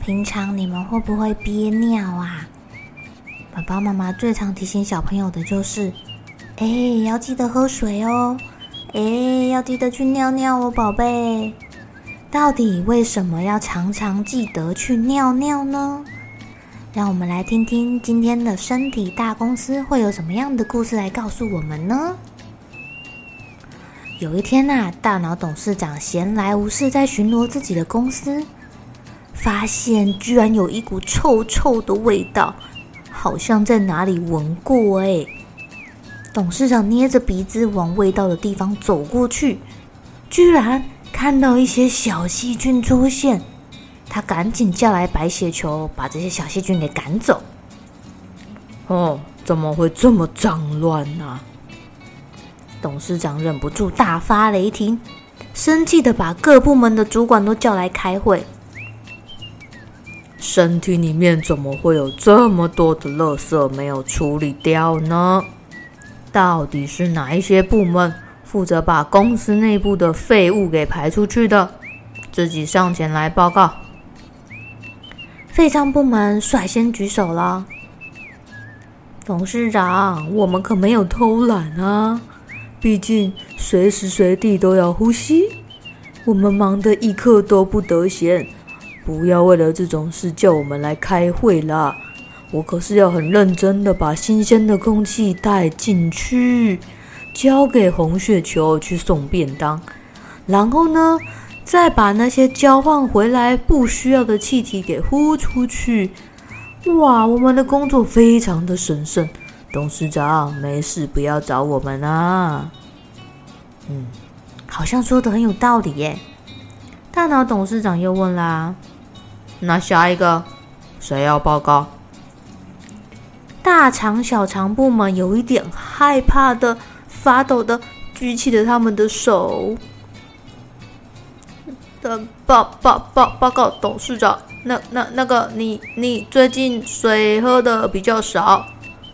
平常你们会不会憋尿啊？爸爸妈妈最常提醒小朋友的就是：哎，要记得喝水哦，哎，要记得去尿尿哦，宝贝。到底为什么要常常记得去尿尿呢？让我们来听听今天的身体大公司会有什么样的故事来告诉我们呢？有一天呐，大脑董事长闲来无事，在巡逻自己的公司。发现居然有一股臭臭的味道，好像在哪里闻过哎！董事长捏着鼻子往味道的地方走过去，居然看到一些小细菌出现，他赶紧叫来白血球，把这些小细菌给赶走。哦，怎么会这么脏乱呢？董事长忍不住大发雷霆，生气的把各部门的主管都叫来开会。身体里面怎么会有这么多的垃圾没有处理掉呢？到底是哪一些部门负责把公司内部的废物给排出去的？自己上前来报告。废账部门率先举手了。董事长，我们可没有偷懒啊！毕竟随时随地都要呼吸，我们忙得一刻都不得闲。不要为了这种事叫我们来开会啦！我可是要很认真的把新鲜的空气带进去，交给红血球去送便当，然后呢，再把那些交换回来不需要的气体给呼出去。哇，我们的工作非常的神圣，董事长没事不要找我们啊。嗯，好像说的很有道理耶。大脑董事长又问啦。那下一个，谁要报告？大肠、小肠部门有一点害怕的、发抖的举起了他们的手。的报报报报告董事长，那那那个你你最近水喝的比较少，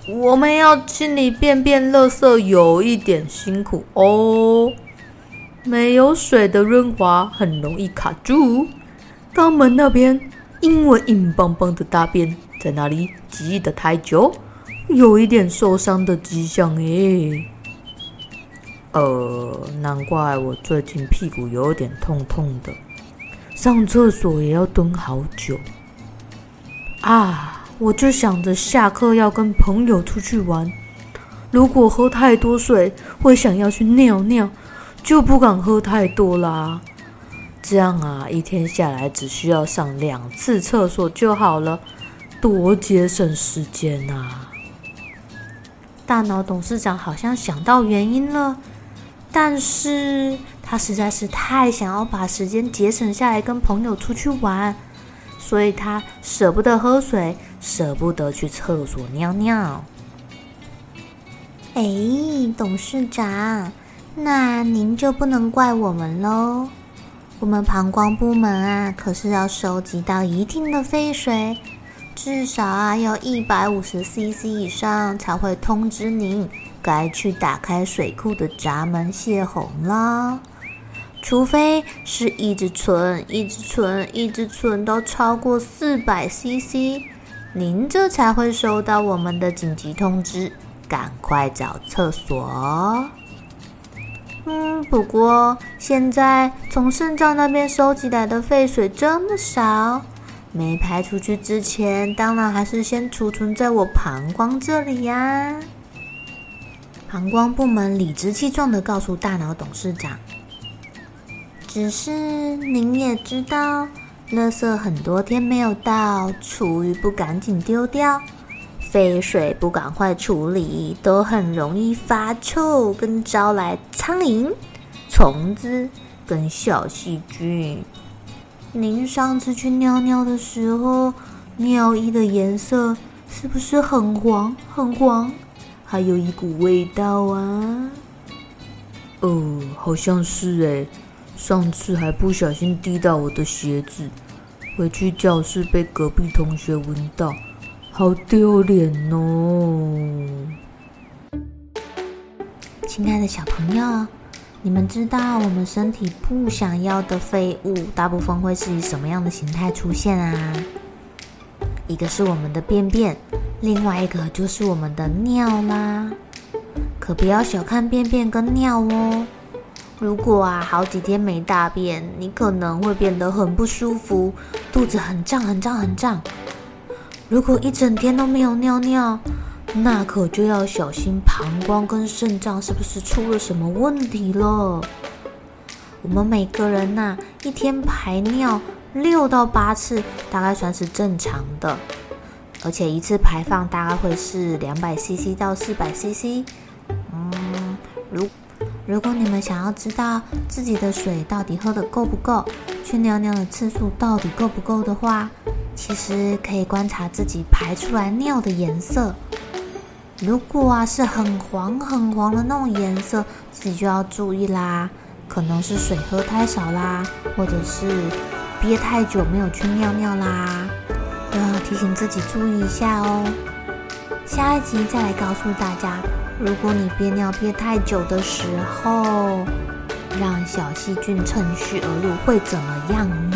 我们要清理便便垃圾有一点辛苦哦。没有水的润滑很容易卡住，肛门那边。因为硬邦邦的大便在那里挤得太久，有一点受伤的迹象诶。呃，难怪我最近屁股有点痛痛的，上厕所也要蹲好久。啊，我就想着下课要跟朋友出去玩，如果喝太多水会想要去尿尿，就不敢喝太多啦。这样啊，一天下来只需要上两次厕所就好了，多节省时间啊！大脑董事长好像想到原因了，但是他实在是太想要把时间节省下来跟朋友出去玩，所以他舍不得喝水，舍不得去厕所尿尿。哎，董事长，那您就不能怪我们喽。我们膀胱部门啊，可是要收集到一定的废水，至少啊要一百五十 CC 以上才会通知您该去打开水库的闸门泄洪啦。除非是一直存、一直存、一直存到超过四百 CC，您这才会收到我们的紧急通知，赶快找厕所。嗯，不过现在从肾脏那边收集来的废水这么少，没排出去之前，当然还是先储存在我膀胱这里呀。膀胱部门理直气壮地告诉大脑董事长：“只是您也知道，垃圾很多天没有到，厨余不赶紧丢掉，废水不赶快处理，都很容易发臭，跟招来苍蝇、虫子跟小细菌。您上次去尿尿的时候，尿液的颜色是不是很黄很黄？”还有一股味道啊！呃，好像是诶，上次还不小心滴到我的鞋子，回去教室被隔壁同学闻到，好丢脸哦！亲爱的小朋友，你们知道我们身体不想要的废物，大部分会是以什么样的形态出现啊？一个是我们的便便。另外一个就是我们的尿啦，可不要小看便便跟尿哦。如果啊好几天没大便，你可能会变得很不舒服，肚子很胀很胀很胀。如果一整天都没有尿尿，那可就要小心膀胱跟肾脏是不是出了什么问题了。我们每个人呐、一天排尿六到八次，大概算是正常的。而且一次排放大概会是两百 CC 到四百 CC。嗯，如如果你们想要知道自己的水到底喝得够不够，去尿尿的次数到底够不够的话，其实可以观察自己排出来尿的颜色。如果啊是很黄很黄的那种颜色，自己就要注意啦，可能是水喝太少啦，或者是憋太久没有去尿尿啦。都要提醒自己注意一下哦。下一集再来告诉大家，如果你憋尿憋太久的时候，让小细菌趁虚而入会怎么样呢？